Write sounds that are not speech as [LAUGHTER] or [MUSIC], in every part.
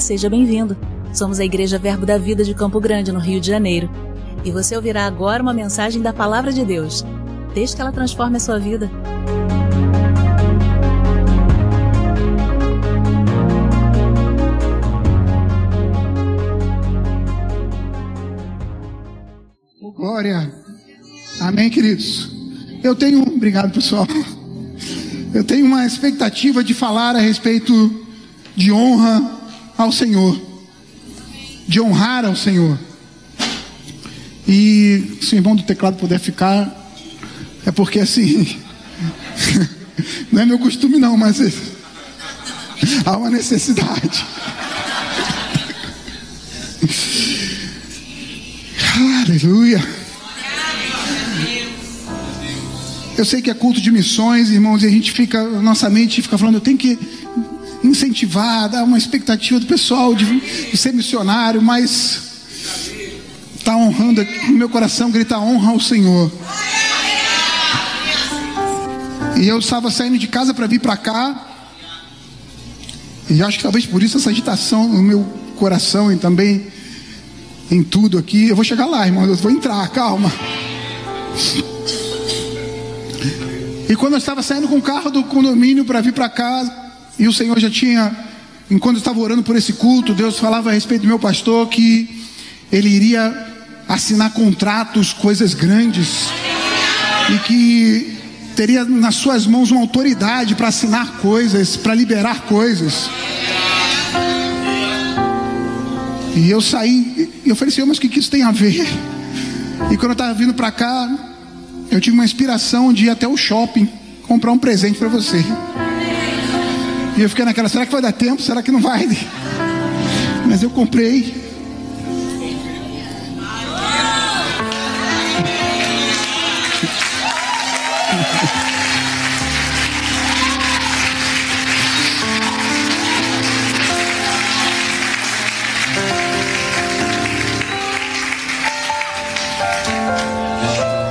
Seja bem-vindo. Somos a Igreja Verbo da Vida de Campo Grande, no Rio de Janeiro. E você ouvirá agora uma mensagem da Palavra de Deus. Desde que ela transforme a sua vida. Glória. Amém, queridos. Eu tenho, obrigado pessoal. Eu tenho uma expectativa de falar a respeito de honra ao Senhor, de honrar ao Senhor. E se o irmão do teclado puder ficar, é porque assim, [LAUGHS] não é meu costume não, mas há uma necessidade. Aleluia. Eu sei que é culto de missões, irmãos, e a gente fica, nossa mente fica falando, eu tenho que incentivar, dar uma expectativa do pessoal de, de ser missionário, mas está honrando aqui, no meu coração grita honra ao Senhor. E eu estava saindo de casa para vir para cá, e acho que talvez por isso essa agitação no meu coração e também em tudo aqui. Eu vou chegar lá, irmão, eu vou entrar, calma. E quando eu estava saindo com o carro do condomínio para vir para casa, e o Senhor já tinha, enquanto eu estava orando por esse culto, Deus falava a respeito do meu pastor que ele iria assinar contratos, coisas grandes, e que teria nas suas mãos uma autoridade para assinar coisas, para liberar coisas. E eu saí, e eu falei, Senhor, mas o que isso tem a ver? E quando eu estava vindo para cá, eu tive uma inspiração de ir até o shopping comprar um presente para você. E eu fiquei naquela, será que vai dar tempo? Será que não vai? [LAUGHS] Mas eu comprei. [LAUGHS]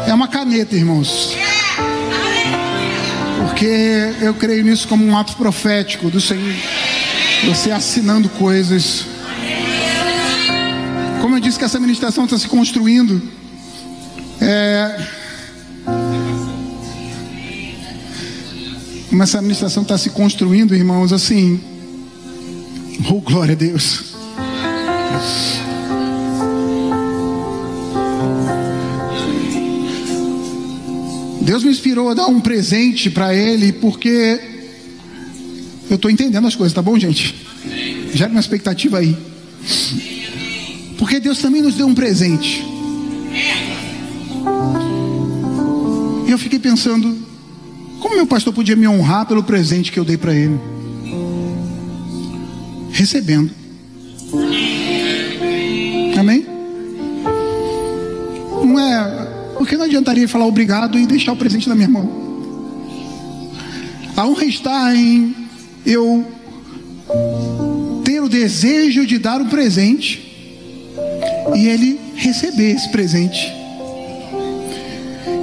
É uma caneta, irmãos porque eu creio nisso como um ato profético do Senhor. Você assinando coisas. Como eu disse que essa ministração está se construindo. É... Como essa ministração está se construindo, irmãos, assim. Oh, glória a Deus. Deus me inspirou a dar um presente para ele, porque eu estou entendendo as coisas, tá bom, gente? Gera uma expectativa aí. Porque Deus também nos deu um presente. E eu fiquei pensando, como meu pastor podia me honrar pelo presente que eu dei para ele? Recebendo. Porque não adiantaria falar obrigado e deixar o presente na minha mão. A honra está em eu ter o desejo de dar um presente e ele receber esse presente.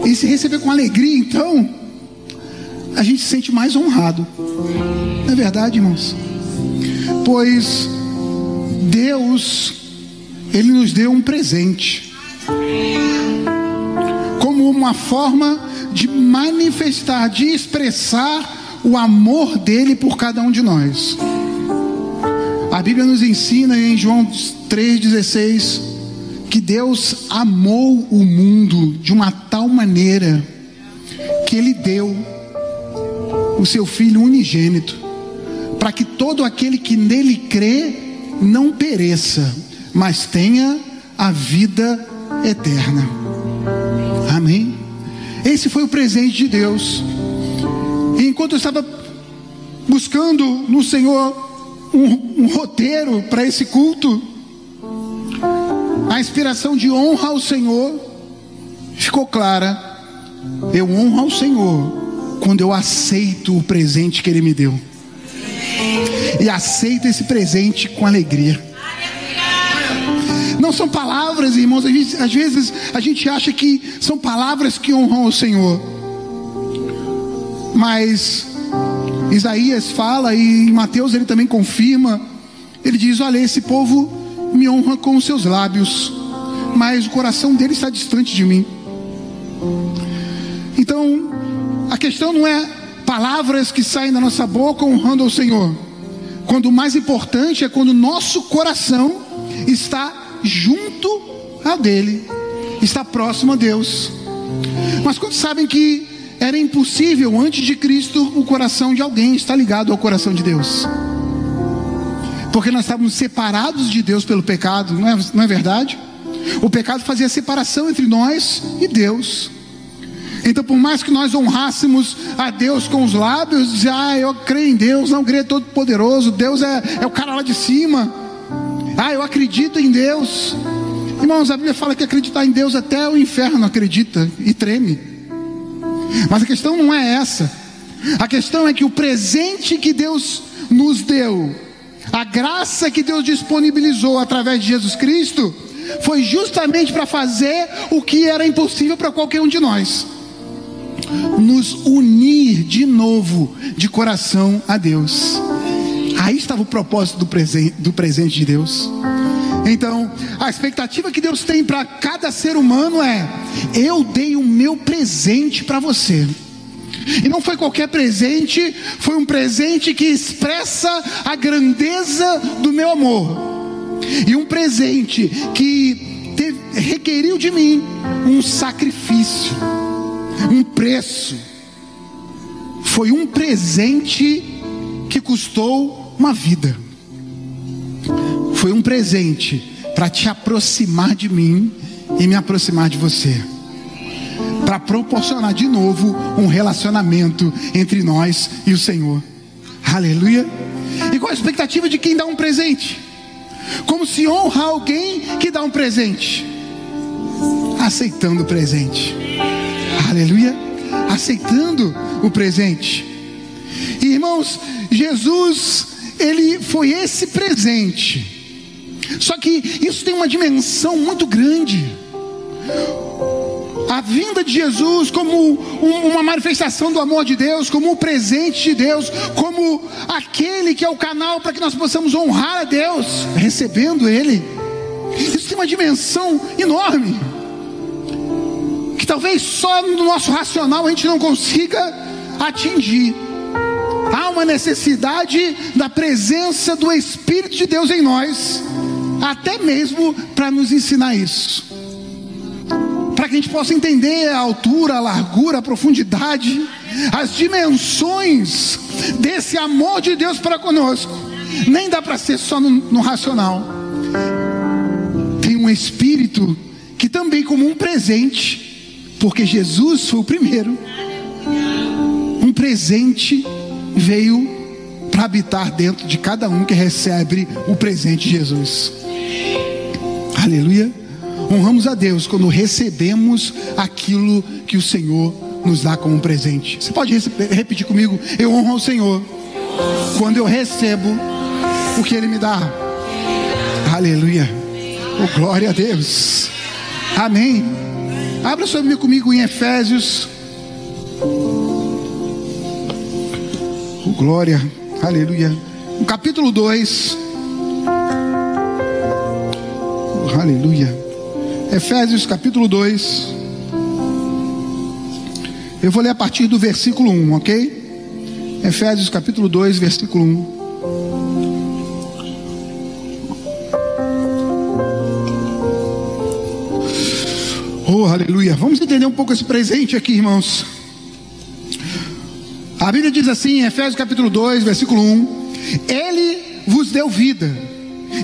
E se receber com alegria, então, a gente se sente mais honrado. Não é verdade, irmãos? Pois Deus, Ele nos deu um presente uma forma de manifestar, de expressar o amor dele por cada um de nós. A Bíblia nos ensina em João 3,16 que Deus amou o mundo de uma tal maneira que ele deu o seu Filho unigênito, para que todo aquele que nele crê não pereça, mas tenha a vida eterna. Amém? Esse foi o presente de Deus. E enquanto eu estava buscando no Senhor um, um roteiro para esse culto, a inspiração de honra ao Senhor ficou clara. Eu honro ao Senhor quando eu aceito o presente que Ele me deu. E aceito esse presente com alegria. São palavras, irmãos. Às vezes a gente acha que são palavras que honram o Senhor. Mas Isaías fala e Mateus ele também confirma Ele diz: Olha, esse povo me honra com os seus lábios, mas o coração dele está distante de mim. Então, a questão não é palavras que saem da nossa boca honrando ao Senhor. Quando o mais importante é quando o nosso coração está junto a dele, está próximo a Deus. Mas quando sabem que era impossível antes de Cristo o coração de alguém estar ligado ao coração de Deus. Porque nós estávamos separados de Deus pelo pecado, não é, não é verdade? O pecado fazia separação entre nós e Deus. Então, por mais que nós honrássemos a Deus com os lábios, dizer, ah, eu creio em Deus, não creio todo poderoso, Deus é, é o cara lá de cima. Ah, eu acredito em Deus. Irmãos, a Bíblia fala que acreditar em Deus até o inferno acredita e treme. Mas a questão não é essa. A questão é que o presente que Deus nos deu, a graça que Deus disponibilizou através de Jesus Cristo, foi justamente para fazer o que era impossível para qualquer um de nós nos unir de novo de coração a Deus. Aí estava o propósito do presente, do presente de Deus. Então, a expectativa que Deus tem para cada ser humano é: eu dei o meu presente para você. E não foi qualquer presente, foi um presente que expressa a grandeza do meu amor. E um presente que teve, requeriu de mim um sacrifício um preço. Foi um presente que custou uma vida. Foi um presente para te aproximar de mim e me aproximar de você. Para proporcionar de novo um relacionamento entre nós e o Senhor. Aleluia. E qual a expectativa de quem dá um presente? Como se honra alguém que dá um presente? Aceitando o presente aleluia, aceitando o presente. E, irmãos, Jesus, ele foi esse presente. Só que isso tem uma dimensão muito grande. A vinda de Jesus como uma manifestação do amor de Deus, como um presente de Deus, como aquele que é o canal para que nós possamos honrar a Deus, recebendo Ele. Isso tem uma dimensão enorme que talvez só no nosso racional a gente não consiga atingir. Há uma necessidade da presença do Espírito de Deus em nós, até mesmo para nos ensinar isso. Para que a gente possa entender a altura, a largura, a profundidade, as dimensões desse amor de Deus para conosco. Nem dá para ser só no, no racional. Tem um Espírito que também, como um presente, porque Jesus foi o primeiro. Um presente veio para habitar dentro de cada um que recebe o presente de Jesus. Aleluia. Honramos a Deus quando recebemos aquilo que o Senhor nos dá como presente. Você pode repetir comigo? Eu honro ao Senhor quando eu recebo o que Ele me dá. Aleluia. Oh, glória a Deus. Amém. Abra sua Bíblia comigo em Efésios. Glória, aleluia. No capítulo 2. Oh, aleluia. Efésios capítulo 2. Eu vou ler a partir do versículo 1, ok? Efésios capítulo 2, versículo 1. Oh, aleluia. Vamos entender um pouco esse presente aqui, irmãos. A Bíblia diz assim, em Efésios capítulo 2, versículo 1: Ele vos deu vida,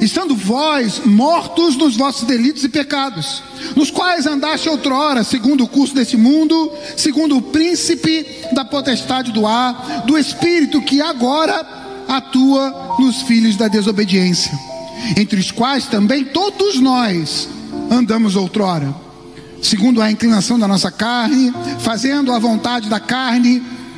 estando vós mortos nos vossos delitos e pecados, nos quais andaste outrora, segundo o curso desse mundo, segundo o príncipe da potestade do ar, do espírito que agora atua nos filhos da desobediência, entre os quais também todos nós andamos outrora segundo a inclinação da nossa carne, fazendo a vontade da carne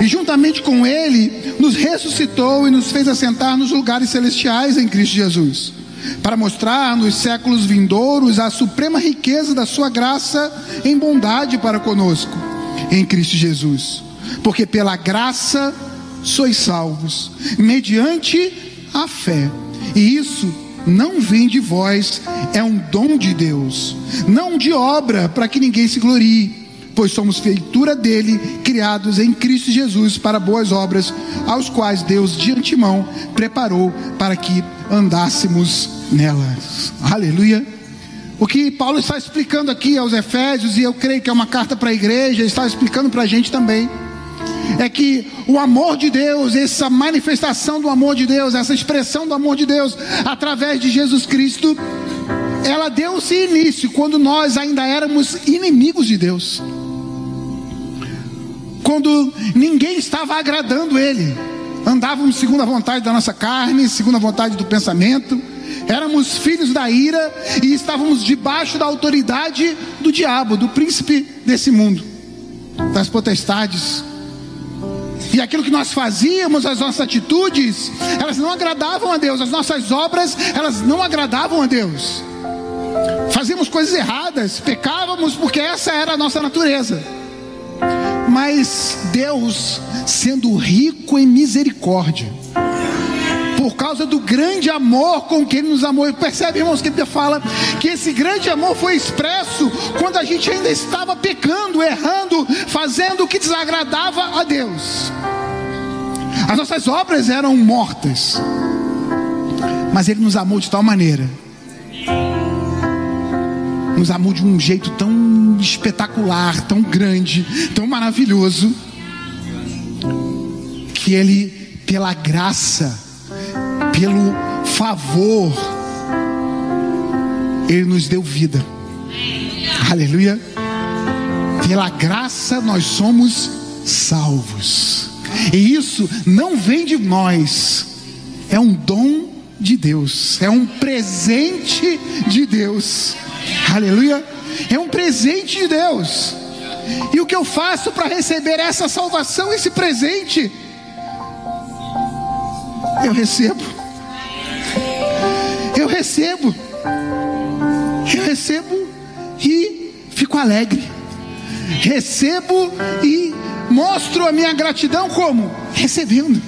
E juntamente com Ele, nos ressuscitou e nos fez assentar nos lugares celestiais em Cristo Jesus, para mostrar nos séculos vindouros a suprema riqueza da Sua graça em bondade para conosco, em Cristo Jesus. Porque pela graça sois salvos, mediante a fé. E isso não vem de vós, é um dom de Deus, não de obra, para que ninguém se glorie, pois somos feitura dele, criados em Cristo Jesus para boas obras, aos quais Deus de antemão preparou para que andássemos nelas. Aleluia. O que Paulo está explicando aqui aos Efésios, e eu creio que é uma carta para a igreja, está explicando para a gente também é que o amor de Deus, essa manifestação do amor de Deus, essa expressão do amor de Deus através de Jesus Cristo, ela deu-se início quando nós ainda éramos inimigos de Deus. Quando ninguém estava agradando Ele, andávamos segundo a vontade da nossa carne, segundo a vontade do pensamento, éramos filhos da ira e estávamos debaixo da autoridade do diabo, do príncipe desse mundo, das potestades e aquilo que nós fazíamos, as nossas atitudes, elas não agradavam a Deus, as nossas obras, elas não agradavam a Deus. Fazíamos coisas erradas, pecávamos porque essa era a nossa natureza. Mas Deus, sendo rico em misericórdia, por causa do grande amor com que Ele nos amou. Percebe, irmãos, que Ele fala que esse grande amor foi expresso quando a gente ainda estava pecando, errando, fazendo o que desagradava a Deus. As nossas obras eram mortas, mas Ele nos amou de tal maneira, nos amou de um jeito tão espetacular, tão grande, tão maravilhoso, que Ele, pela graça, pelo favor, Ele nos deu vida. Aleluia. Pela graça nós somos salvos. E isso não vem de nós, é um dom de Deus, é um presente de Deus. Aleluia. É um presente de Deus. E o que eu faço para receber essa salvação, esse presente? Eu recebo eu recebo, eu recebo e fico alegre, recebo e mostro a minha gratidão como? Recebendo,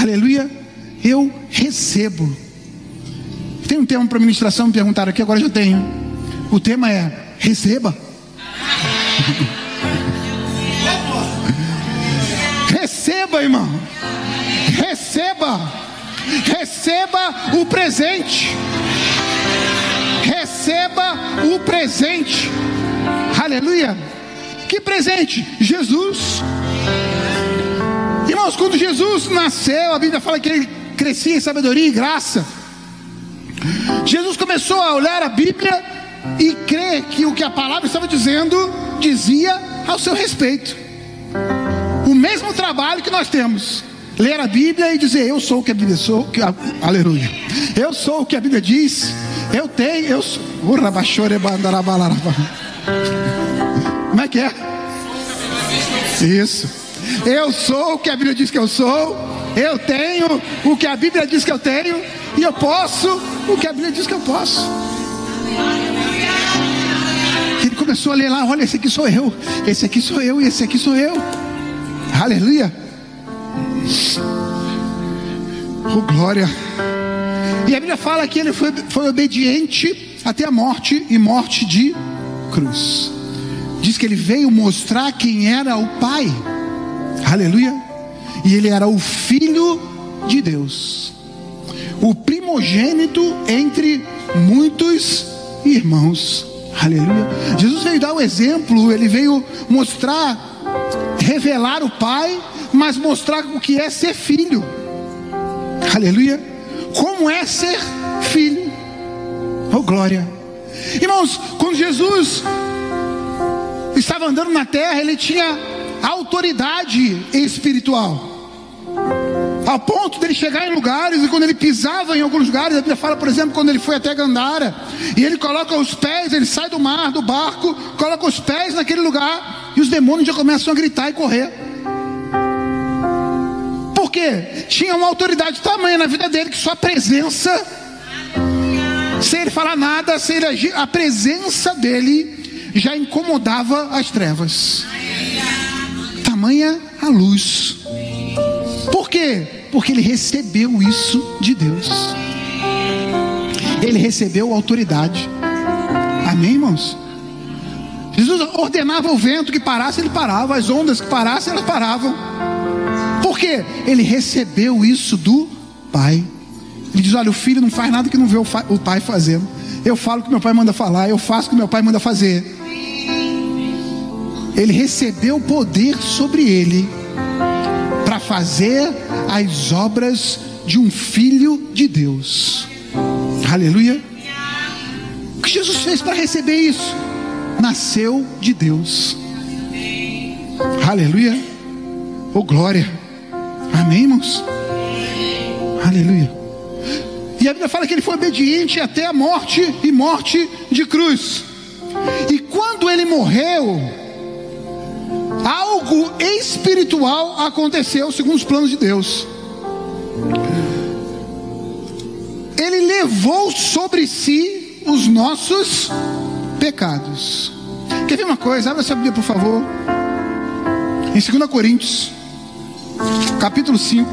aleluia, eu recebo. Tem um tema para ministração, me perguntaram aqui, agora já tenho. O tema é receba. receba, irmão. Receba. Receba o presente. Receba o presente. Aleluia. Que presente? Jesus. Irmãos, quando Jesus nasceu, a Bíblia fala que ele crescia em sabedoria e graça. Jesus começou a olhar a Bíblia e crer que o que a palavra estava dizendo dizia ao seu respeito. O mesmo trabalho que nós temos ler a Bíblia e dizer: Eu sou o que a Bíblia sou, que, aleluia. Eu sou o que a Bíblia diz. Eu tenho, eu sou. Como é que é? Isso. Eu sou o que a Bíblia diz que eu sou. Eu tenho o que a Bíblia diz que eu tenho. E eu posso o que a Bíblia diz que eu posso. Começou a ler lá: olha, esse aqui sou eu. Esse aqui sou eu e esse aqui sou eu. Aleluia. Oh, glória. E a Bíblia fala que ele foi, foi obediente até a morte e morte de cruz. Diz que ele veio mostrar quem era o Pai. Aleluia. E ele era o Filho de Deus, o primogênito entre muitos irmãos. Aleluia. Jesus veio dar o exemplo, ele veio mostrar, revelar o Pai mas mostrar o que é ser filho. Aleluia. Como é ser filho. Oh glória. Irmãos, quando Jesus estava andando na terra, ele tinha autoridade espiritual. Ao ponto dele chegar em lugares e quando ele pisava em alguns lugares, a Bíblia fala, por exemplo, quando ele foi até Gandara, e ele coloca os pés, ele sai do mar, do barco, coloca os pés naquele lugar, e os demônios já começam a gritar e correr. Por quê? Tinha uma autoridade tamanha na vida dele que sua presença, sem ele falar nada, sem ele agir, a presença dele já incomodava as trevas. Tamanha a luz. Quê? Porque ele recebeu isso de Deus. Ele recebeu autoridade. Amém, irmãos? Jesus ordenava o vento que parasse, ele parava, as ondas que parassem, elas paravam. Por quê? Ele recebeu isso do Pai. Ele diz: Olha, o filho não faz nada que não vê o pai fazendo. Eu falo o que meu pai manda falar, eu faço o que meu pai manda fazer. Ele recebeu poder sobre ele para fazer as obras de um filho de Deus. Aleluia. O que Jesus fez para receber isso? Nasceu de Deus. Aleluia. Oh glória. Amém, irmãos? Aleluia. E a Bíblia fala que ele foi obediente até a morte e morte de cruz. E quando ele morreu, algo espiritual aconteceu segundo os planos de Deus. Ele levou sobre si os nossos pecados. Quer ver uma coisa? Abra sua Bíblia, por favor. Em 2 Coríntios, capítulo 5.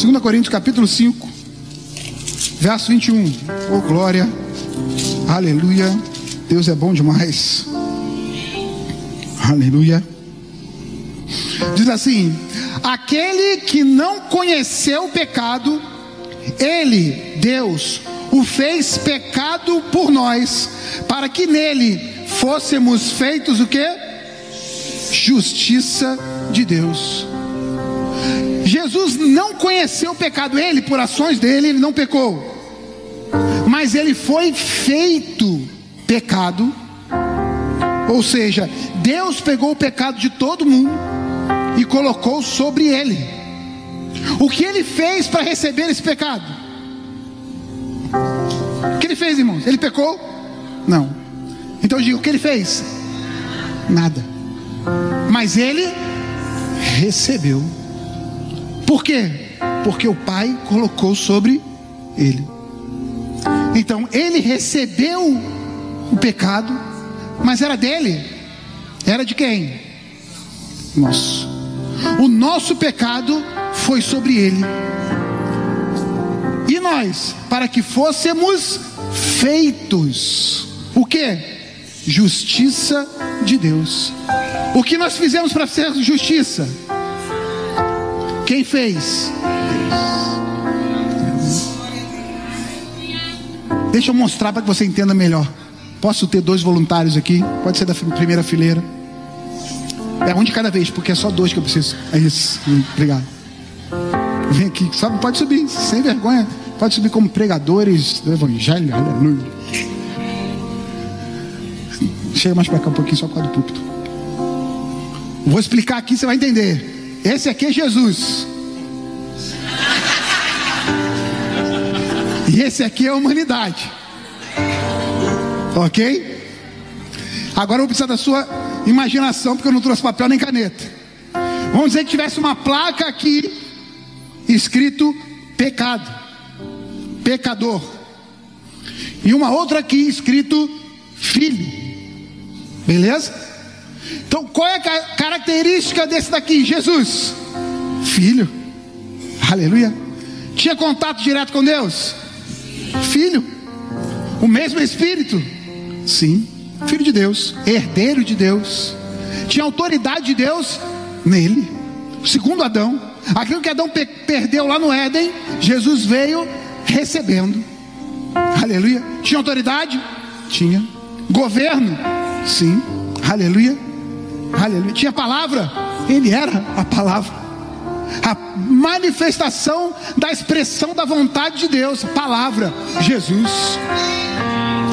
2 Coríntios, capítulo 5, verso 21. Oh, glória, aleluia. Deus é bom demais. Aleluia. Diz assim: aquele que não conheceu o pecado, ele, Deus, o fez pecado por nós, para que nele fôssemos feitos o que? Justiça de Deus. Jesus não conheceu o pecado, ele, por ações dele, ele não pecou, mas ele foi feito pecado. Ou seja, Deus pegou o pecado de todo mundo e colocou sobre ele. O que ele fez para receber esse pecado? O que ele fez, irmãos? Ele pecou? Não. Então eu digo, o que ele fez? Nada. Mas ele recebeu. Por quê? Porque o Pai colocou sobre ele. Então ele recebeu o pecado, mas era dele. Era de quem? Nosso. O nosso pecado foi sobre ele. E nós, para que fôssemos feitos, o que? Justiça de Deus. O que nós fizemos para ser justiça? Quem fez? Deixa eu mostrar para que você entenda melhor. Posso ter dois voluntários aqui? Pode ser da primeira fileira. É um de cada vez, porque é só dois que eu preciso. É isso. Obrigado. Vem aqui, sabe? Pode subir, sem vergonha. Pode subir como pregadores do Evangelho. Aleluia. Chega mais para cá um pouquinho, só por causa do púlpito. Vou explicar aqui, você vai entender. Esse aqui é Jesus. E esse aqui é a humanidade. Ok? Agora eu vou precisar da sua imaginação, porque eu não trouxe papel nem caneta. Vamos dizer que tivesse uma placa aqui escrito pecado, pecador, e uma outra aqui escrito filho. Beleza? Então, qual é a característica desse daqui? Jesus, filho. Aleluia. Tinha contato direto com Deus? Filho. O mesmo Espírito Sim, filho de Deus, herdeiro de Deus, tinha autoridade de Deus nele. Segundo Adão, aquilo que Adão pe perdeu lá no Éden, Jesus veio recebendo. Aleluia. Tinha autoridade? Tinha. Governo? Sim. Aleluia. Aleluia. Tinha palavra? Ele era a palavra. A manifestação da expressão da vontade de Deus, palavra, Jesus.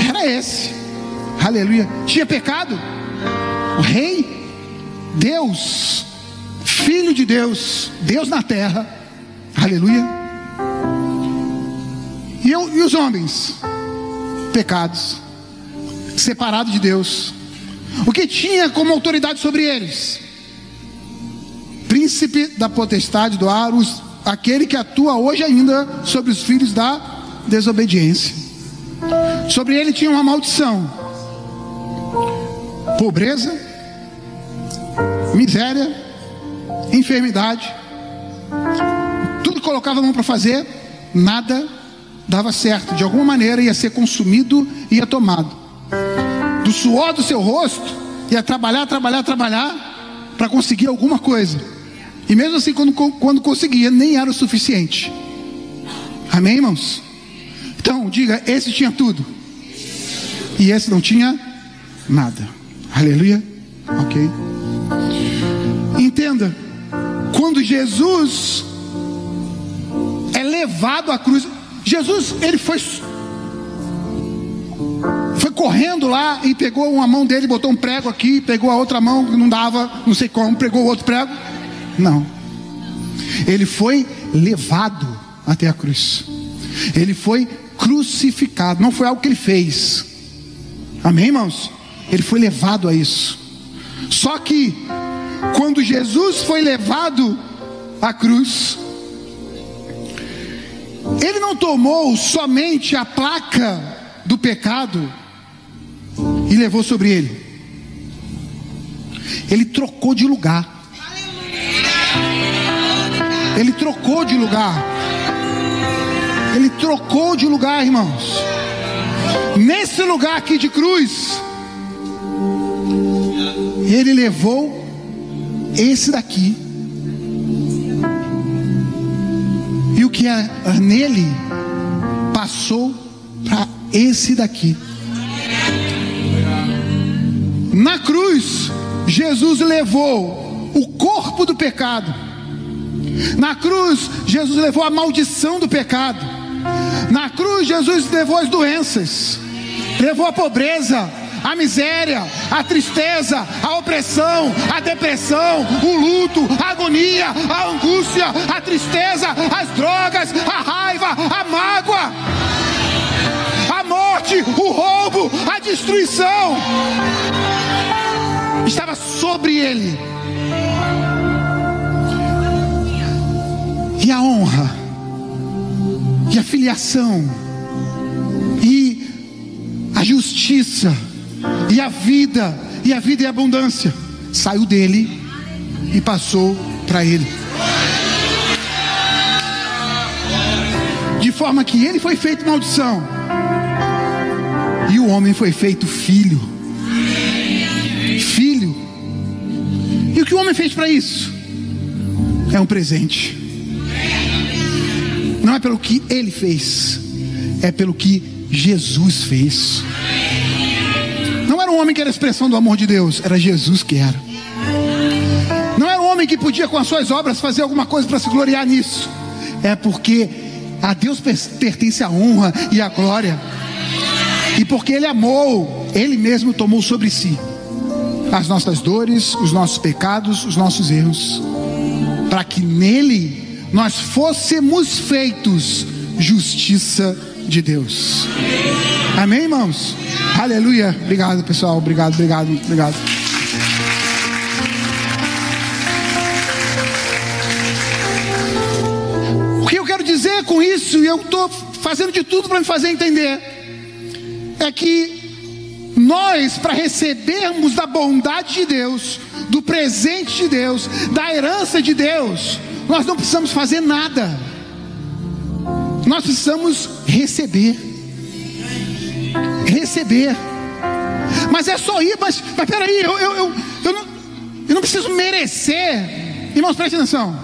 Era esse. Aleluia. Tinha pecado? O rei Deus, Filho de Deus, Deus na terra, aleluia. E, eu, e os homens, pecados, separados de Deus, o que tinha como autoridade sobre eles? Príncipe da potestade do ar, os, aquele que atua hoje ainda sobre os filhos da desobediência. Sobre ele tinha uma maldição: pobreza, miséria, enfermidade. Tudo colocava a mão para fazer, nada dava certo. De alguma maneira ia ser consumido ia tomado. Do suor do seu rosto, ia trabalhar, trabalhar, trabalhar para conseguir alguma coisa. E mesmo assim, quando, quando conseguia, nem era o suficiente. Amém, irmãos? Então, diga: esse tinha tudo. E esse não tinha nada. Aleluia. Ok. Entenda: quando Jesus é levado à cruz, Jesus, ele foi foi correndo lá e pegou uma mão dele, botou um prego aqui, pegou a outra mão que não dava, não sei como, pegou o outro prego não. Ele foi levado até a cruz. Ele foi crucificado. Não foi algo que ele fez. Amém, irmãos? Ele foi levado a isso. Só que, quando Jesus foi levado à cruz, ele não tomou somente a placa do pecado e levou sobre ele. Ele trocou de lugar. Ele trocou de lugar. Ele trocou de lugar, irmãos. Nesse lugar aqui de cruz, ele levou esse daqui. E o que é nele passou para esse daqui. Na cruz, Jesus levou o corpo do pecado na cruz, Jesus levou a maldição do pecado. Na cruz, Jesus levou as doenças, levou a pobreza, a miséria, a tristeza, a opressão, a depressão, o luto, a agonia, a angústia, a tristeza, as drogas, a raiva, a mágoa, a morte, o roubo, a destruição. Estava sobre ele. e a honra, e a filiação, e a justiça, e a vida, e a vida e a abundância saiu dele e passou para ele. De forma que ele foi feito maldição, e o homem foi feito filho. Filho. E o que o homem fez para isso? É um presente não é pelo que ele fez, é pelo que Jesus fez. Era um homem que era expressão do amor de Deus, era Jesus que era. Não era um homem que podia com as suas obras fazer alguma coisa para se gloriar nisso. É porque a Deus pertence a honra e a glória. E porque ele amou, ele mesmo tomou sobre si as nossas dores, os nossos pecados, os nossos erros, para que nele nós fôssemos feitos justiça de Deus. Amém, irmãos? Aleluia. Obrigado, pessoal. Obrigado, obrigado, obrigado. O que eu quero dizer com isso, e eu estou fazendo de tudo para me fazer entender, é que nós, para recebermos da bondade de Deus, do presente de Deus, da herança de Deus, nós não precisamos fazer nada. Nós precisamos receber. Receber. Mas é só ir, mas, mas peraí, eu, eu, eu, eu, não, eu não preciso merecer. Irmãos, preste atenção.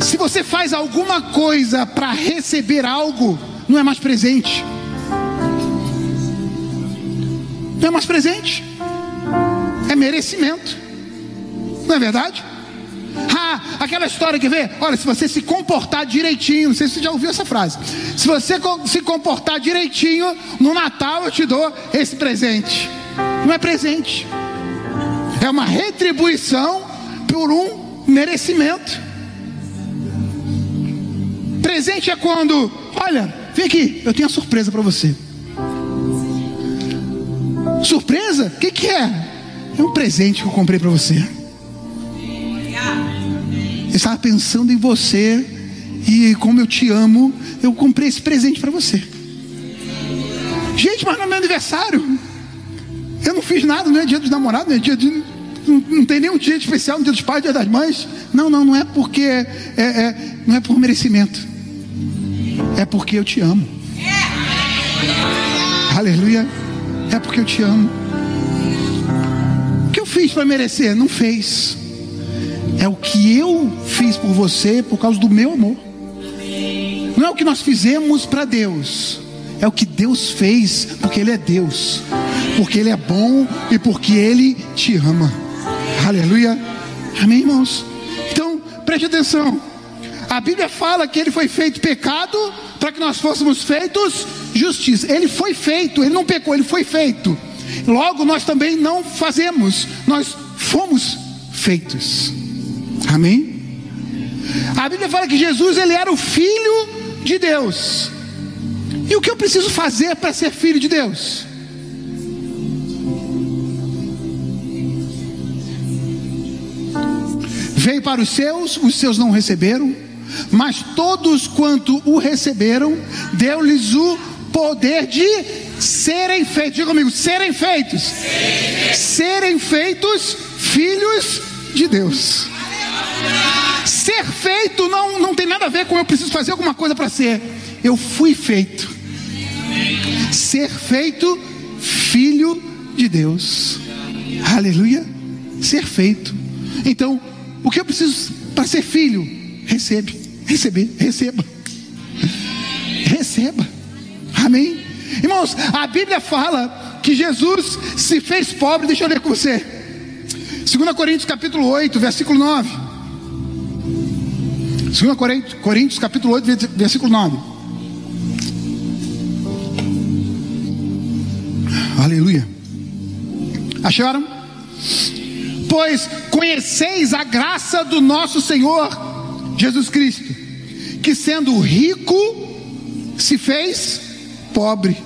Se você faz alguma coisa para receber algo, não é mais presente. Não é mais presente. É merecimento. Não é verdade? Ah, aquela história que vê, olha, se você se comportar direitinho, não sei se você já ouviu essa frase. Se você se comportar direitinho, no Natal eu te dou esse presente. Não é presente. é uma retribuição por um merecimento. Presente é quando, olha, vem aqui, eu tenho uma surpresa para você. Surpresa? O que, que é? É um presente que eu comprei para você. Estava pensando em você e como eu te amo, eu comprei esse presente para você. Gente, mas não é meu aniversário. Eu não fiz nada, não é dia dos namorados, não é dia de. Não, não tem nenhum dia especial, no dia dos pais, dia das mães. Não, não, não é porque. É, é, não é por merecimento. É porque eu te amo. Aleluia. É porque eu te amo. O que eu fiz para merecer? Não fez. É o que eu fiz por você por causa do meu amor. Não é o que nós fizemos para Deus. É o que Deus fez porque Ele é Deus. Porque Ele é bom e porque Ele te ama. Aleluia. Amém, irmãos? Então, preste atenção. A Bíblia fala que Ele foi feito pecado para que nós fôssemos feitos justiça. Ele foi feito, Ele não pecou, Ele foi feito. Logo, nós também não fazemos, nós fomos feitos. Amém? A Bíblia fala que Jesus ele era o filho de Deus. E o que eu preciso fazer para ser filho de Deus? Veio para os seus, os seus não receberam, mas todos quanto o receberam, deu-lhes o poder de serem feitos. Diga comigo, serem feitos. Serem feitos filhos de Deus. Ser feito não, não tem nada a ver com eu preciso fazer alguma coisa para ser. Eu fui feito. Ser feito filho de Deus. Aleluia. Ser feito. Então, o que eu preciso para ser filho? Recebe, receber, receba. Receba. Amém. Irmãos, a Bíblia fala que Jesus se fez pobre. Deixa eu ler com você. 2 Coríntios capítulo 8, versículo 9. 2 Coríntios, Coríntios capítulo 8, versículo 9. Aleluia. Acharam? Pois conheceis a graça do nosso Senhor Jesus Cristo, que sendo rico se fez pobre,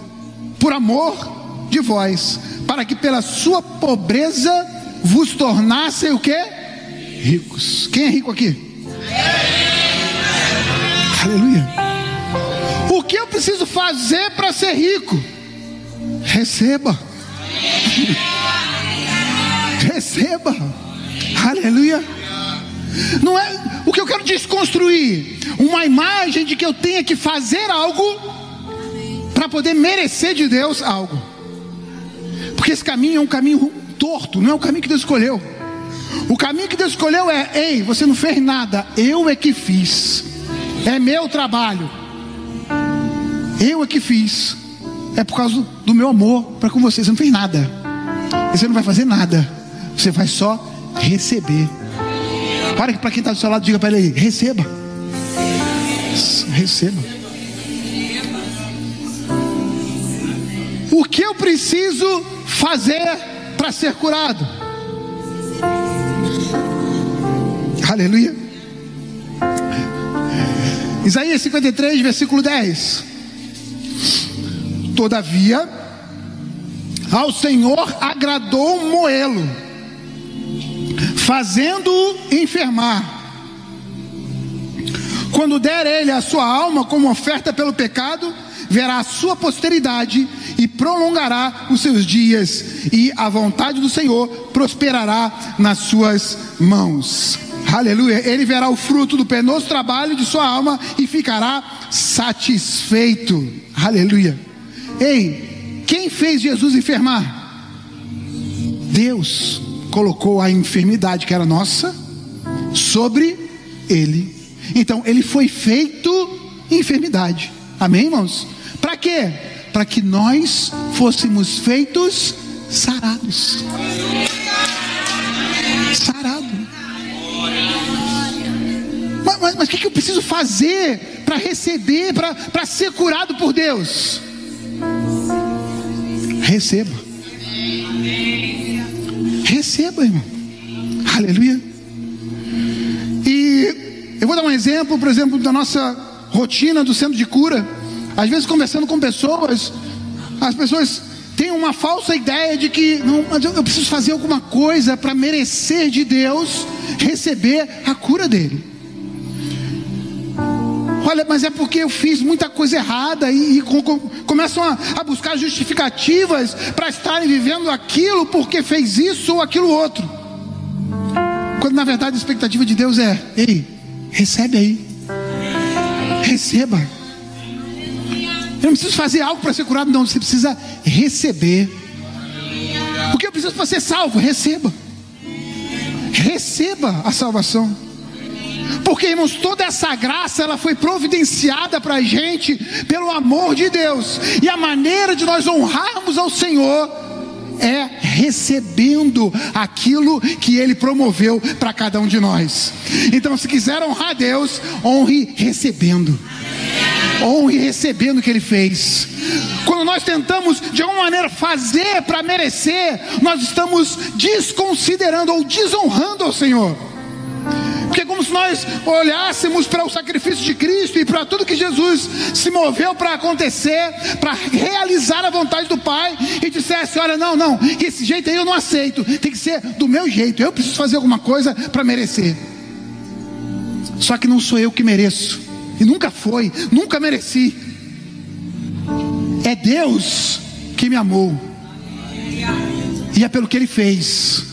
por amor de vós, para que pela sua pobreza vos tornassem o que? Ricos. Quem é rico aqui? Aleluia. O que eu preciso fazer para ser rico? Receba. Receba. Aleluia. Não é o que eu quero desconstruir uma imagem de que eu tenha que fazer algo para poder merecer de Deus algo. Porque esse caminho é um caminho torto, não é o caminho que Deus escolheu. O caminho que Deus escolheu é: ei, você não fez nada, eu é que fiz. É meu trabalho. Eu é que fiz. É por causa do meu amor para com você. Você não fez nada. Você não vai fazer nada. Você vai só receber. Para para quem está do seu lado, diga para ele receba. Receba. O que eu preciso fazer para ser curado? Aleluia. Isaías 53, versículo 10. Todavia, ao Senhor agradou moê-lo, fazendo-o enfermar. Quando der ele a sua alma como oferta pelo pecado, verá a sua posteridade e prolongará os seus dias, e a vontade do Senhor prosperará nas suas mãos. Aleluia. Ele verá o fruto do penoso trabalho de sua alma e ficará satisfeito. Aleluia. Ei, quem fez Jesus enfermar? Deus colocou a enfermidade que era nossa sobre ele. Então, ele foi feito enfermidade. Amém, irmãos? Para quê? Para que nós fôssemos feitos sarados. Sarado. Mas, o que eu preciso fazer para receber, para ser curado por Deus? Receba. receba, irmão. Aleluia. E eu vou dar um exemplo, por exemplo, da nossa rotina do centro de cura. Às vezes, conversando com pessoas, as pessoas têm uma falsa ideia de que não, eu preciso fazer alguma coisa para merecer de Deus receber a cura dele. Olha, mas é porque eu fiz muita coisa errada e, e com, com, começam a, a buscar justificativas para estarem vivendo aquilo porque fez isso ou aquilo outro. Quando na verdade a expectativa de Deus é: ei, recebe aí, receba. Eu não preciso fazer algo para ser curado, não. Você precisa receber. O que eu preciso para ser salvo? Receba. Receba a salvação. Porque, irmãos, toda essa graça ela foi providenciada para a gente pelo amor de Deus. E a maneira de nós honrarmos ao Senhor é recebendo aquilo que Ele promoveu para cada um de nós. Então, se quiser honrar a Deus, honre recebendo. Honre recebendo o que Ele fez. Quando nós tentamos de alguma maneira fazer para merecer, nós estamos desconsiderando ou desonrando ao Senhor. Porque é como se nós olhássemos para o sacrifício de Cristo e para tudo que Jesus se moveu para acontecer, para realizar a vontade do Pai, e dissesse: Olha, não, não, esse jeito aí eu não aceito, tem que ser do meu jeito, eu preciso fazer alguma coisa para merecer. Só que não sou eu que mereço, e nunca foi, nunca mereci. É Deus que me amou, e é pelo que Ele fez.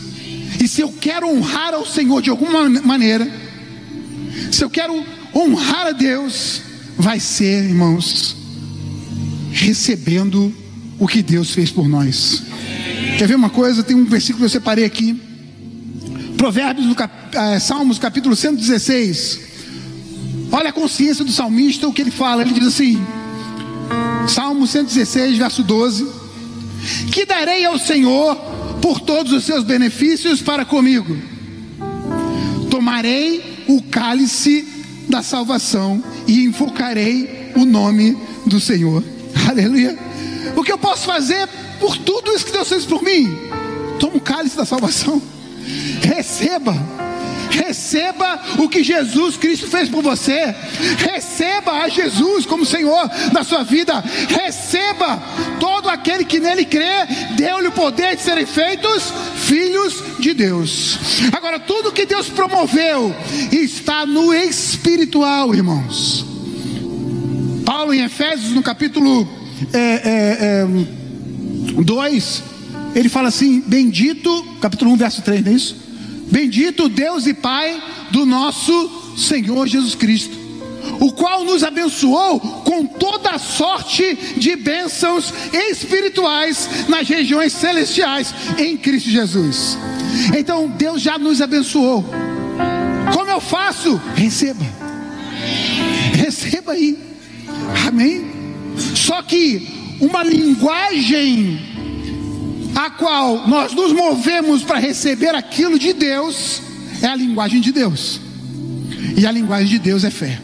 E se eu quero honrar ao Senhor de alguma maneira, se eu quero honrar a Deus, vai ser, irmãos, recebendo o que Deus fez por nós. Quer ver uma coisa? Tem um versículo que eu separei aqui. Provérbios, cap... eh, Salmos, capítulo 116. Olha a consciência do salmista, o que ele fala. Ele diz assim: Salmo 116, verso 12: Que darei ao Senhor por todos os seus benefícios para comigo. Tomarei o cálice da salvação e invocarei o nome do Senhor. [LAUGHS] Aleluia. O que eu posso fazer por tudo isso que Deus fez por mim? Toma o cálice da salvação. Receba Receba o que Jesus Cristo fez por você. Receba a Jesus como Senhor da sua vida. Receba todo aquele que nele crê, deu-lhe o poder de serem feitos filhos de Deus. Agora, tudo que Deus promoveu está no espiritual, irmãos. Paulo em Efésios, no capítulo é, é, é, 2, ele fala assim: Bendito, capítulo 1, verso 3, não é isso? Bendito Deus e Pai do nosso Senhor Jesus Cristo, o qual nos abençoou com toda sorte de bênçãos espirituais nas regiões celestiais em Cristo Jesus. Então Deus já nos abençoou. Como eu faço? Receba. Receba aí. Amém. Só que uma linguagem a qual nós nos movemos para receber aquilo de Deus, é a linguagem de Deus. E a linguagem de Deus é fé.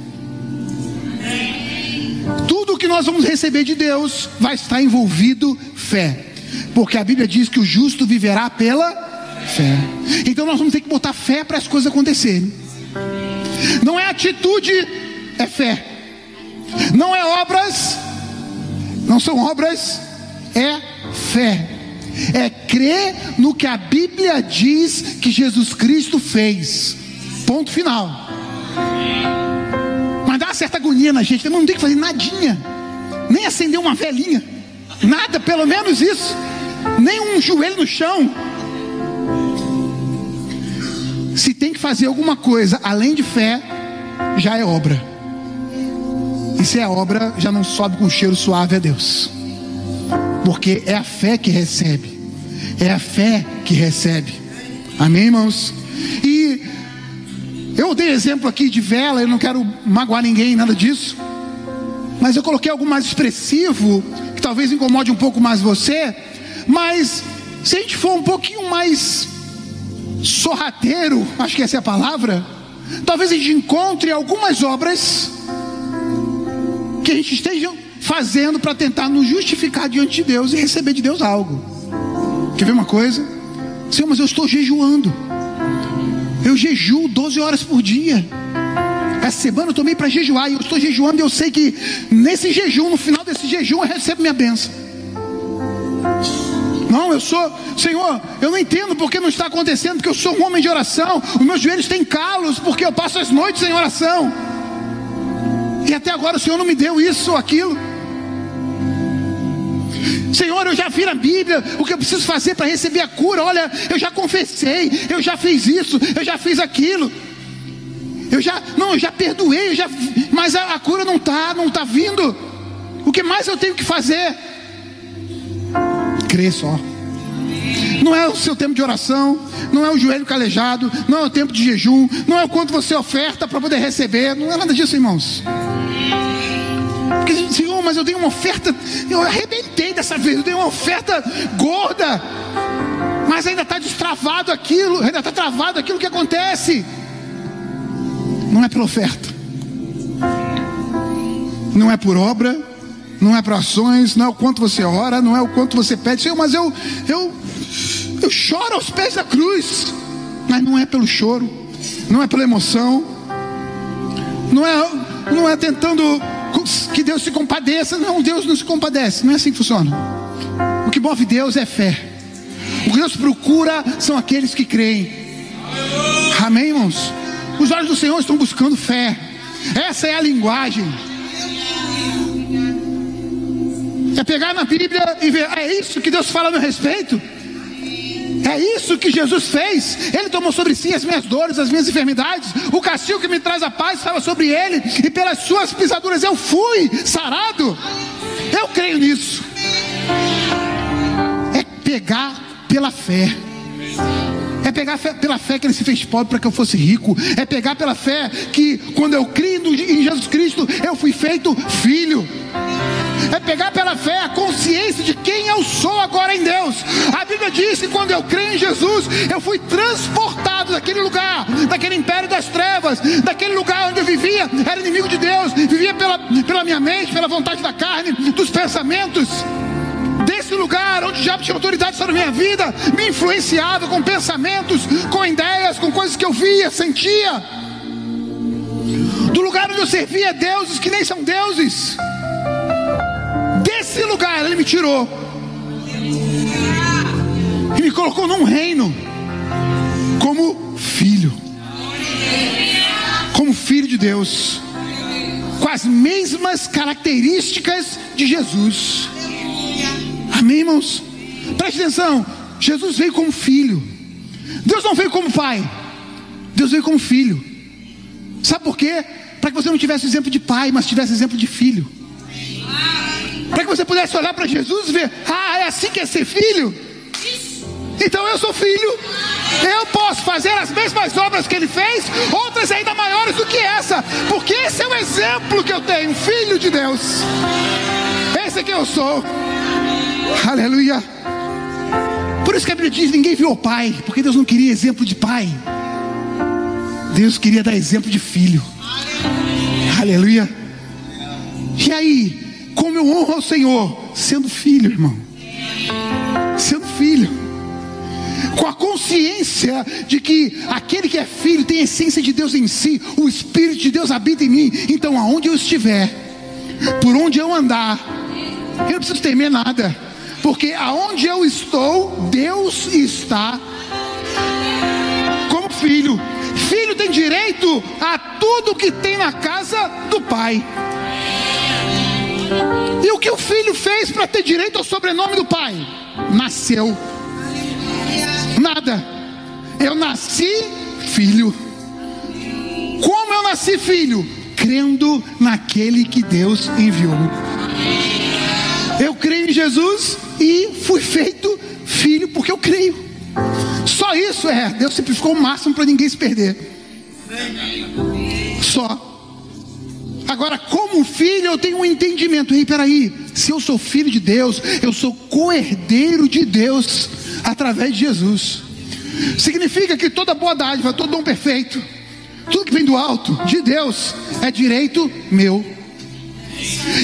Tudo que nós vamos receber de Deus vai estar envolvido fé. Porque a Bíblia diz que o justo viverá pela fé. Então nós vamos ter que botar fé para as coisas acontecerem. Não é atitude, é fé. Não é obras, não são obras, é fé é crer no que a Bíblia diz que Jesus Cristo fez. Ponto final. Mas dá uma certa agonia na gente, não tem que fazer nadinha, nem acender uma velhinha, nada, pelo menos isso, nem um joelho no chão. Se tem que fazer alguma coisa além de fé, já é obra. E se é obra, já não sobe com cheiro suave a Deus porque é a fé que recebe, é a fé que recebe. Amém, irmãos? E eu dei exemplo aqui de vela, eu não quero magoar ninguém, nada disso, mas eu coloquei algo mais expressivo, que talvez incomode um pouco mais você, mas se a gente for um pouquinho mais sorrateiro, acho que essa é a palavra, talvez a gente encontre algumas obras que a gente esteja fazendo para tentar nos justificar diante de Deus e receber de Deus algo. Quer ver uma coisa? Senhor, mas eu estou jejuando. Eu jejuo 12 horas por dia. Essa semana eu tomei para jejuar e eu estou jejuando e eu sei que nesse jejum, no final desse jejum, eu recebo minha bênção. Não, eu sou, Senhor, eu não entendo porque não está acontecendo, porque eu sou um homem de oração, os meus joelhos têm calos, porque eu passo as noites em oração. E até agora o Senhor não me deu isso ou aquilo. Senhor, eu já vi na Bíblia o que eu preciso fazer para receber a cura. Olha, eu já confessei, eu já fiz isso, eu já fiz aquilo. Eu já, não, eu já perdoei, eu já, mas a, a cura não está, não está vindo. O que mais eu tenho que fazer? Crer só. Não é o seu tempo de oração, não é o joelho calejado, não é o tempo de jejum, não é o quanto você oferta para poder receber, não é nada disso, irmãos. Porque, Senhor, mas eu dei uma oferta, eu arrebentei dessa vez, eu dei uma oferta gorda, mas ainda está destravado aquilo, ainda está travado aquilo que acontece. Não é por oferta, não é por obra, não é por ações, não é o quanto você ora, não é o quanto você pede, Senhor, mas eu, eu, eu choro aos pés da cruz, mas não é pelo choro, não é pela emoção, não é, não é tentando que Deus se compadeça. Não, Deus não se compadece. Não é assim que funciona. O que move Deus é fé. O que Deus procura são aqueles que creem. Amém, irmãos? Os olhos do Senhor estão buscando fé. Essa é a linguagem. É pegar na Bíblia e ver, é isso que Deus fala a meu respeito? É isso que Jesus fez. Ele tomou sobre si as minhas dores, as minhas enfermidades. O castigo que me traz a paz estava sobre ele, e pelas suas pisaduras eu fui sarado. Eu creio nisso. É pegar pela fé. É pegar pela fé que ele se fez pobre para que eu fosse rico. É pegar pela fé que quando eu criei em Jesus Cristo, eu fui feito filho é pegar pela fé a consciência de quem eu sou agora em Deus. Que quando eu creio em Jesus, eu fui transportado daquele lugar, daquele império das trevas, daquele lugar onde eu vivia, era inimigo de Deus, vivia pela, pela minha mente, pela vontade da carne, dos pensamentos. Desse lugar onde o diabo tinha autoridade sobre a minha vida, me influenciava com pensamentos, com ideias, com coisas que eu via, sentia. Do lugar onde eu servia deuses que nem são deuses. Desse lugar ele me tirou me colocou num reino como filho, como filho de Deus, com as mesmas características de Jesus. Amém, irmãos? Preste atenção: Jesus veio como filho, Deus não veio como pai, Deus veio como filho. Sabe por quê? Para que você não tivesse exemplo de pai, mas tivesse exemplo de filho para que você pudesse olhar para Jesus e ver: ah, é assim que é ser filho? Então eu sou filho, eu posso fazer as mesmas obras que ele fez, outras ainda maiores do que essa, porque esse é o exemplo que eu tenho, filho de Deus. Esse é que eu sou. Aleluia. Por isso que a Bíblia diz: ninguém viu o pai, porque Deus não queria exemplo de pai, Deus queria dar exemplo de filho. Aleluia. E aí, como eu honro ao Senhor? Sendo filho, irmão. Sendo filho. Com a consciência de que aquele que é filho tem a essência de Deus em si, o Espírito de Deus habita em mim. Então, aonde eu estiver, por onde eu andar, eu não preciso temer nada, porque aonde eu estou, Deus está como filho. Filho tem direito a tudo que tem na casa do pai. E o que o filho fez para ter direito ao sobrenome do pai? Nasceu. Nada. Eu nasci filho. Como eu nasci filho? Crendo naquele que Deus enviou. Eu creio em Jesus e fui feito filho porque eu creio. Só isso é. Deus simplificou o máximo para ninguém se perder. Só. Agora, como filho, eu tenho um entendimento. Ei, peraí, se eu sou filho de Deus, eu sou coerdeiro de Deus através de Jesus. Significa que toda boa dádiva, todo dom perfeito, tudo que vem do alto, de Deus, é direito meu.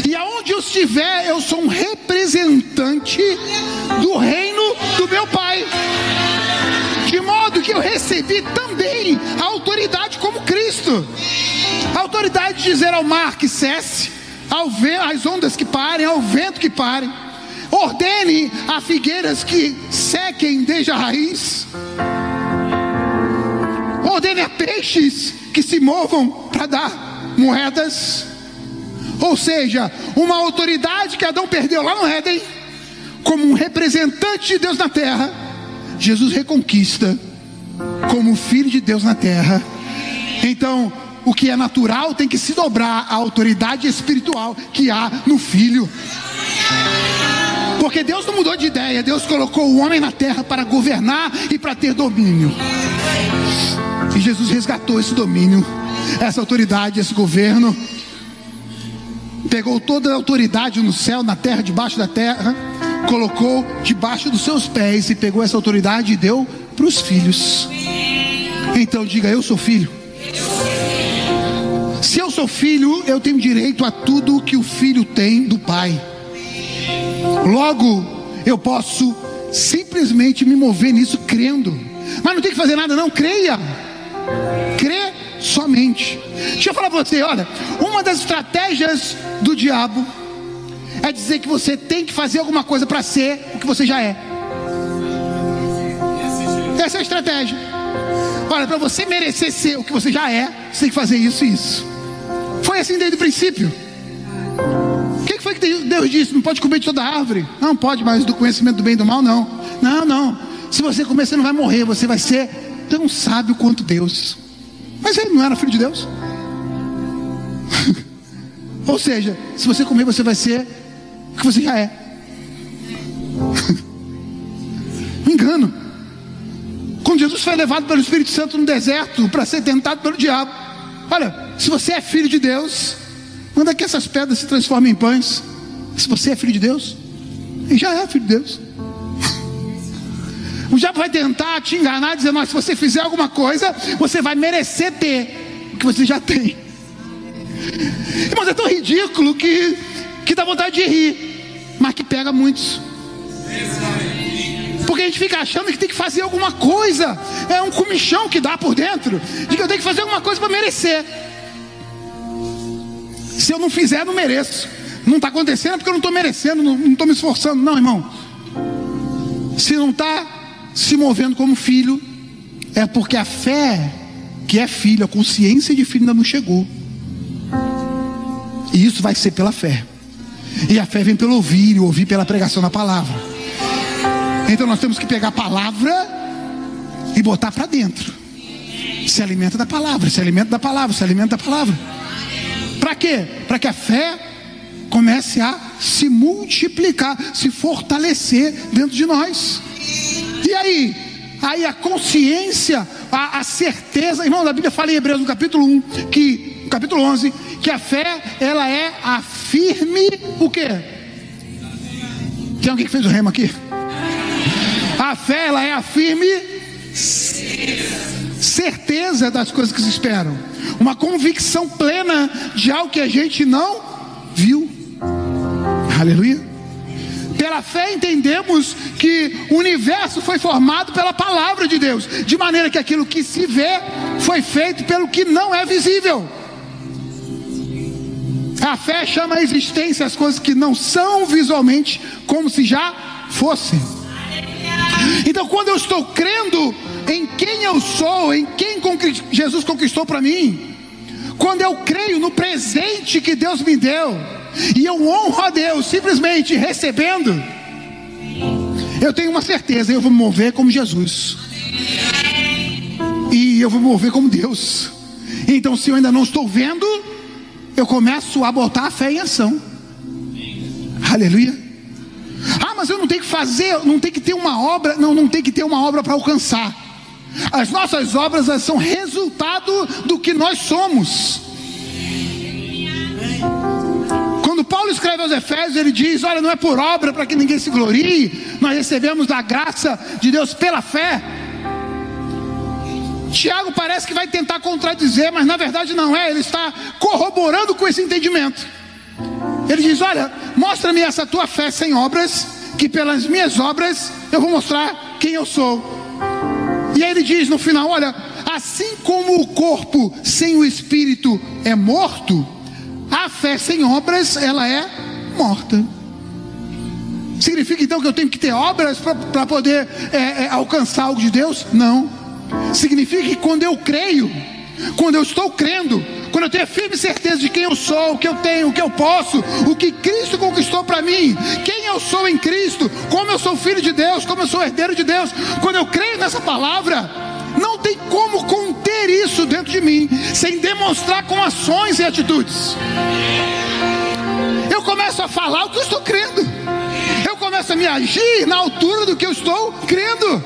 E aonde eu estiver, eu sou um representante do reino do meu Pai. recebi também a autoridade como Cristo. A autoridade de dizer ao mar que cesse, ao às ondas que parem, ao vento que parem. Ordene a figueiras que sequem desde a raiz. Ordene a peixes que se movam para dar moedas. Ou seja, uma autoridade que Adão perdeu lá no Éden, como um representante de Deus na terra, Jesus reconquista como filho de Deus na terra. Então, o que é natural tem que se dobrar à autoridade espiritual que há no filho. Porque Deus não mudou de ideia, Deus colocou o homem na terra para governar e para ter domínio. E Jesus resgatou esse domínio, essa autoridade, esse governo. Pegou toda a autoridade no céu, na terra, debaixo da terra, colocou debaixo dos seus pés e pegou essa autoridade e deu para os filhos. Então diga: Eu sou filho. Se eu sou filho, eu tenho direito a tudo que o filho tem do pai. Logo, eu posso simplesmente me mover nisso crendo. Mas não tem que fazer nada, não. Creia. Crê somente. Deixa eu falar para você: olha, uma das estratégias do diabo é dizer que você tem que fazer alguma coisa para ser o que você já é. Essa é a estratégia. Olha, para você merecer ser o que você já é, você tem que fazer isso e isso. Foi assim desde o princípio. O que foi que Deus disse? Não pode comer de toda árvore? Não pode, mas do conhecimento do bem e do mal, não. Não, não. Se você comer, você não vai morrer, você vai ser tão sábio quanto Deus. Mas ele não era filho de Deus. [LAUGHS] Ou seja, se você comer, você vai ser o que você já é. [LAUGHS] engano. Jesus foi levado pelo Espírito Santo no deserto para ser tentado pelo diabo. Olha, se você é filho de Deus, manda que essas pedras se transformem em pães. Se você é filho de Deus, já é filho de Deus. O diabo vai tentar te enganar, dizendo: mas se você fizer alguma coisa, você vai merecer ter o que você já tem. Irmãos, é tão ridículo que, que dá vontade de rir, mas que pega muitos. Porque a gente fica achando que tem que fazer alguma coisa, é um comichão que dá por dentro, de que eu tenho que fazer alguma coisa para merecer. Se eu não fizer, não mereço. Não está acontecendo porque eu não estou merecendo, não estou me esforçando. Não, irmão. Se não está se movendo como filho, é porque a fé que é filho, a consciência de filho ainda não chegou. E isso vai ser pela fé. E a fé vem pelo ouvir, e ouvir pela pregação da palavra. Então nós temos que pegar a palavra e botar para dentro. Se alimenta da palavra, se alimenta da palavra, se alimenta da palavra. Para quê? Para que a fé comece a se multiplicar, se fortalecer dentro de nós. E aí? Aí a consciência, a, a certeza, irmão, a Bíblia fala em Hebreus no capítulo 1, que, no capítulo 11, que a fé, ela é a firme, o quê? Tem alguém que fez o remo aqui? A fé, ela é a firme certeza das coisas que se esperam. Uma convicção plena de algo que a gente não viu. Aleluia. Pela fé entendemos que o universo foi formado pela palavra de Deus, de maneira que aquilo que se vê foi feito pelo que não é visível. A fé chama a existência as coisas que não são visualmente como se já fossem. Então, quando eu estou crendo em quem eu sou, em quem Jesus conquistou para mim, quando eu creio no presente que Deus me deu, e eu honro a Deus simplesmente recebendo, eu tenho uma certeza, eu vou me mover como Jesus. E eu vou me mover como Deus. Então, se eu ainda não estou vendo, eu começo a botar a fé em ação. Aleluia. Ah, mas eu não tenho que fazer, não tem que ter uma obra, não, não tem que ter uma obra para alcançar. As nossas obras são resultado do que nós somos. Quando Paulo escreve aos Efésios, ele diz: Olha, não é por obra para que ninguém se glorie, nós recebemos da graça de Deus pela fé. Tiago parece que vai tentar contradizer, mas na verdade não é, ele está corroborando com esse entendimento. Ele diz: Olha, mostra-me essa tua fé sem obras, que pelas minhas obras eu vou mostrar quem eu sou. E aí ele diz no final: olha, assim como o corpo sem o espírito é morto, a fé sem obras ela é morta. Significa então que eu tenho que ter obras para poder é, é, alcançar algo de Deus? Não. Significa que quando eu creio, quando eu estou crendo, quando eu tenho firme certeza de quem eu sou, o que eu tenho, o que eu posso, o que Cristo conquistou para mim, quem eu sou em Cristo, como eu sou filho de Deus, como eu sou herdeiro de Deus, quando eu creio nessa palavra, não tem como conter isso dentro de mim sem demonstrar com ações e atitudes. Eu começo a falar o que eu estou crendo. Eu começo a me agir na altura do que eu estou crendo.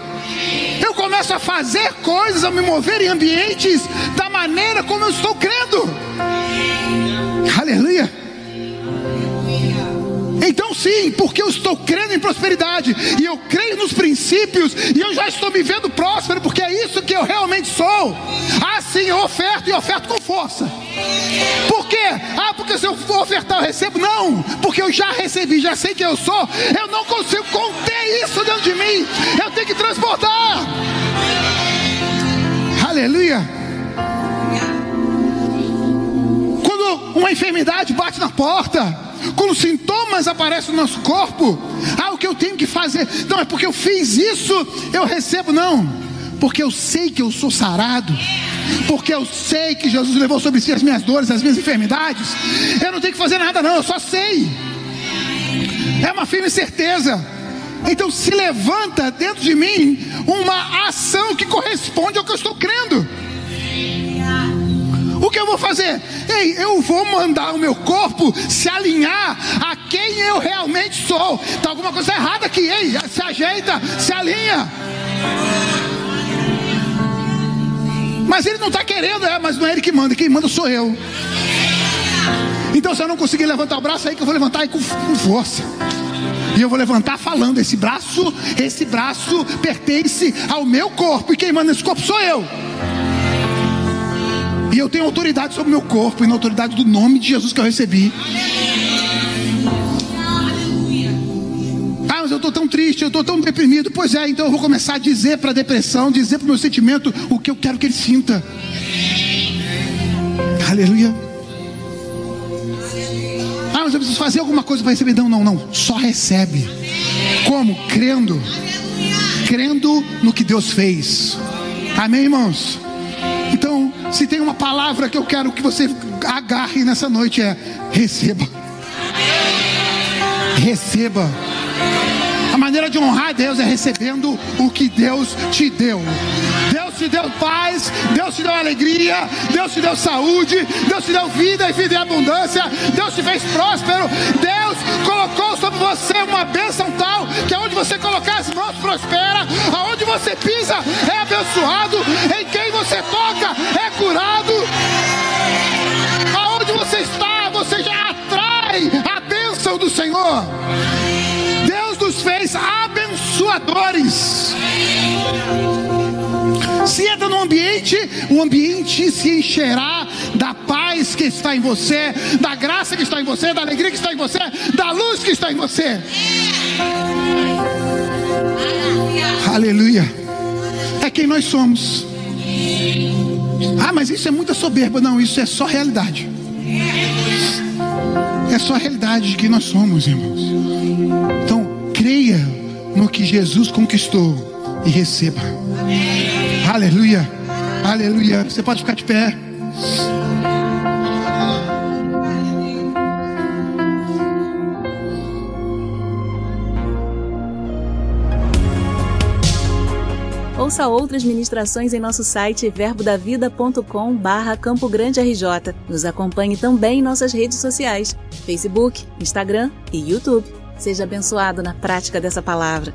Eu começo a fazer coisas, a me mover em ambientes da maneira como eu estou crendo. Aleluia. Então, sim, porque eu estou crendo em prosperidade, e eu creio nos princípios, e eu já estou me vendo próspero, porque é isso que eu realmente sou. Ah, sim, eu oferto e oferto com força. Por quê? Ah, porque se eu for ofertar eu recebo? Não, porque eu já recebi, já sei quem eu sou. Eu não consigo conter isso dentro de mim. Eu tenho que transportar. Aleluia. Quando uma enfermidade bate na porta, quando sintomas aparecem no nosso corpo, ah, o que eu tenho que fazer? Não, é porque eu fiz isso, eu recebo, não. Porque eu sei que eu sou sarado, porque eu sei que Jesus levou sobre si as minhas dores, as minhas enfermidades. Eu não tenho que fazer nada, não, eu só sei. É uma firme certeza. Então se levanta dentro de mim uma ação que corresponde ao que eu estou crendo. Eu vou fazer? Ei, eu vou mandar o meu corpo se alinhar a quem eu realmente sou. Está alguma coisa errada aqui, ei, se ajeita, se alinha. Mas ele não está querendo, é, mas não é ele que manda, quem manda sou eu. Então se eu não conseguir levantar o braço, aí que eu vou levantar aí com, com força. E eu vou levantar falando: esse braço, esse braço pertence ao meu corpo, e quem manda esse corpo sou eu. E eu tenho autoridade sobre o meu corpo e na autoridade do nome de Jesus que eu recebi. Ah, mas eu estou tão triste, eu estou tão deprimido. Pois é, então eu vou começar a dizer para a depressão, dizer para o meu sentimento o que eu quero que ele sinta. Aleluia. Ah, mas eu preciso fazer alguma coisa para receber. Não, não, não. Só recebe. Como? Crendo. Crendo no que Deus fez. Amém, irmãos? Se tem uma palavra que eu quero que você agarre nessa noite é receba. Receba. A maneira de honrar Deus é recebendo o que Deus te deu. Deus te deu paz, Deus te deu alegria, Deus te deu saúde, Deus te deu vida e vida em abundância, Deus te fez próspero, Deus colocou sobre você uma bênção tal que aonde você colocar as mãos prospera, aonde você pisa é abençoado, em quem você toca é curado, aonde você está você já atrai a bênção do Senhor. Deus nos fez abençoadores. Se entra no ambiente, o ambiente se encherá da paz que está em você, da graça que está em você, da alegria que está em você, da luz que está em você. Aleluia. É quem nós somos. Ah, mas isso é muita soberba. Não, isso é só realidade. É só a realidade de quem nós somos, irmãos. Então, creia no que Jesus conquistou e receba. Aleluia. Aleluia. Você pode ficar de pé. Ouça outras ministrações em nosso site verbodavida.com barra Campo Grande RJ. Nos acompanhe também em nossas redes sociais, Facebook, Instagram e YouTube. Seja abençoado na prática dessa palavra.